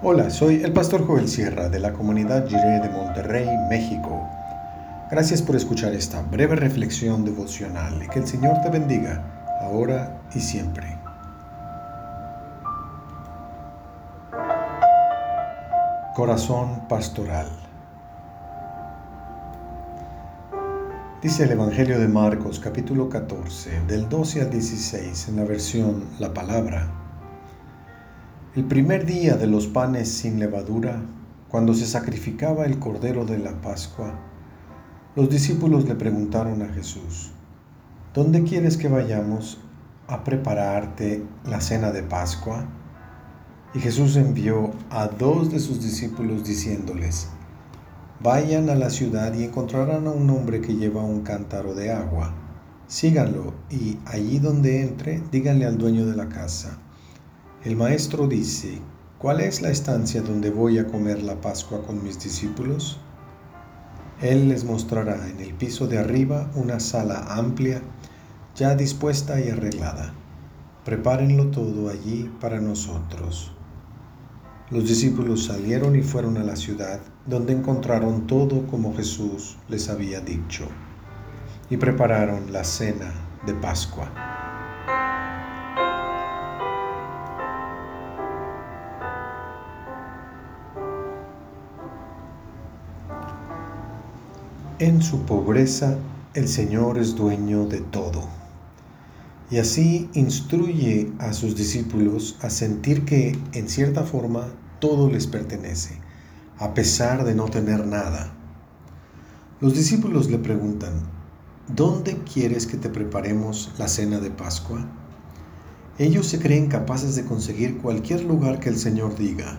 Hola, soy el pastor Joel Sierra de la comunidad Jiré de Monterrey, México. Gracias por escuchar esta breve reflexión devocional y que el Señor te bendiga ahora y siempre. Corazón pastoral. Dice el Evangelio de Marcos capítulo 14, del 12 al 16 en la versión La Palabra. El primer día de los panes sin levadura, cuando se sacrificaba el cordero de la Pascua, los discípulos le preguntaron a Jesús, ¿dónde quieres que vayamos a prepararte la cena de Pascua? Y Jesús envió a dos de sus discípulos diciéndoles, Vayan a la ciudad y encontrarán a un hombre que lleva un cántaro de agua. Síganlo y allí donde entre, díganle al dueño de la casa el maestro dice, ¿cuál es la estancia donde voy a comer la Pascua con mis discípulos? Él les mostrará en el piso de arriba una sala amplia, ya dispuesta y arreglada. Prepárenlo todo allí para nosotros. Los discípulos salieron y fueron a la ciudad, donde encontraron todo como Jesús les había dicho, y prepararon la cena de Pascua. En su pobreza el Señor es dueño de todo. Y así instruye a sus discípulos a sentir que, en cierta forma, todo les pertenece, a pesar de no tener nada. Los discípulos le preguntan, ¿dónde quieres que te preparemos la cena de Pascua? Ellos se creen capaces de conseguir cualquier lugar que el Señor diga,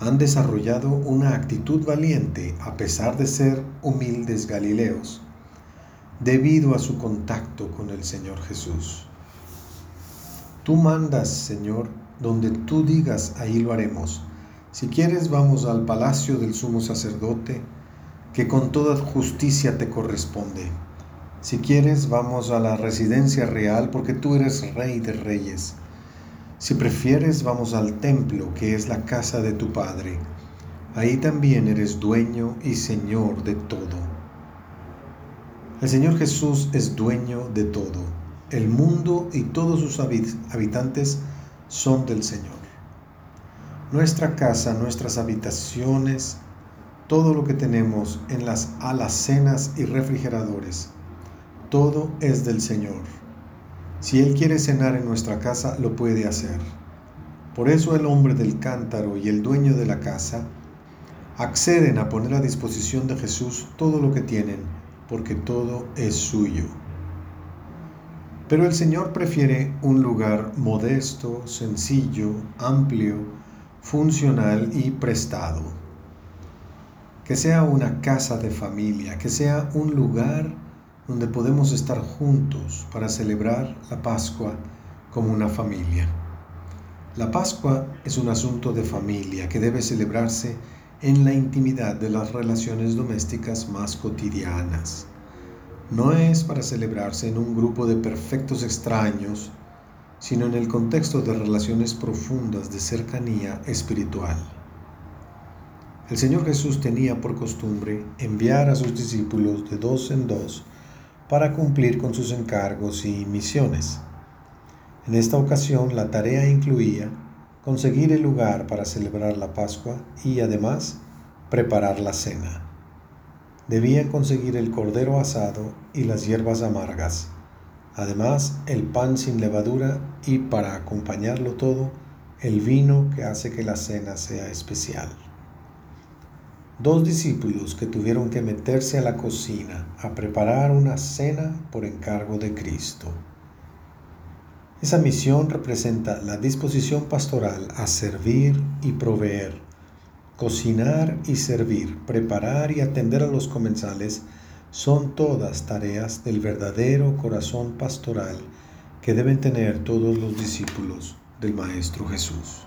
han desarrollado una actitud valiente a pesar de ser humildes galileos, debido a su contacto con el Señor Jesús. Tú mandas, Señor, donde tú digas, ahí lo haremos. Si quieres, vamos al palacio del sumo sacerdote, que con toda justicia te corresponde. Si quieres, vamos a la residencia real, porque tú eres rey de reyes. Si prefieres, vamos al templo, que es la casa de tu Padre. Ahí también eres dueño y Señor de todo. El Señor Jesús es dueño de todo. El mundo y todos sus habitantes son del Señor. Nuestra casa, nuestras habitaciones, todo lo que tenemos en las alacenas y refrigeradores, todo es del Señor. Si Él quiere cenar en nuestra casa, lo puede hacer. Por eso el hombre del cántaro y el dueño de la casa acceden a poner a disposición de Jesús todo lo que tienen, porque todo es suyo. Pero el Señor prefiere un lugar modesto, sencillo, amplio, funcional y prestado. Que sea una casa de familia, que sea un lugar donde podemos estar juntos para celebrar la Pascua como una familia. La Pascua es un asunto de familia que debe celebrarse en la intimidad de las relaciones domésticas más cotidianas. No es para celebrarse en un grupo de perfectos extraños, sino en el contexto de relaciones profundas de cercanía espiritual. El Señor Jesús tenía por costumbre enviar a sus discípulos de dos en dos para cumplir con sus encargos y misiones. En esta ocasión la tarea incluía conseguir el lugar para celebrar la Pascua y además preparar la cena. Debían conseguir el cordero asado y las hierbas amargas, además el pan sin levadura y para acompañarlo todo, el vino que hace que la cena sea especial dos discípulos que tuvieron que meterse a la cocina a preparar una cena por encargo de Cristo. Esa misión representa la disposición pastoral a servir y proveer, cocinar y servir, preparar y atender a los comensales son todas tareas del verdadero corazón pastoral que deben tener todos los discípulos del Maestro Jesús.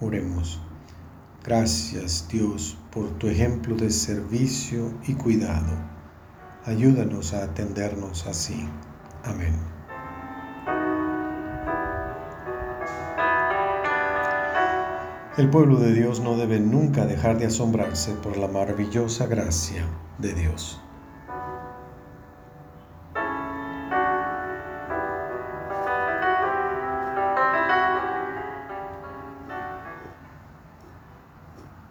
Oremos. Gracias Dios por tu ejemplo de servicio y cuidado. Ayúdanos a atendernos así. Amén. El pueblo de Dios no debe nunca dejar de asombrarse por la maravillosa gracia de Dios.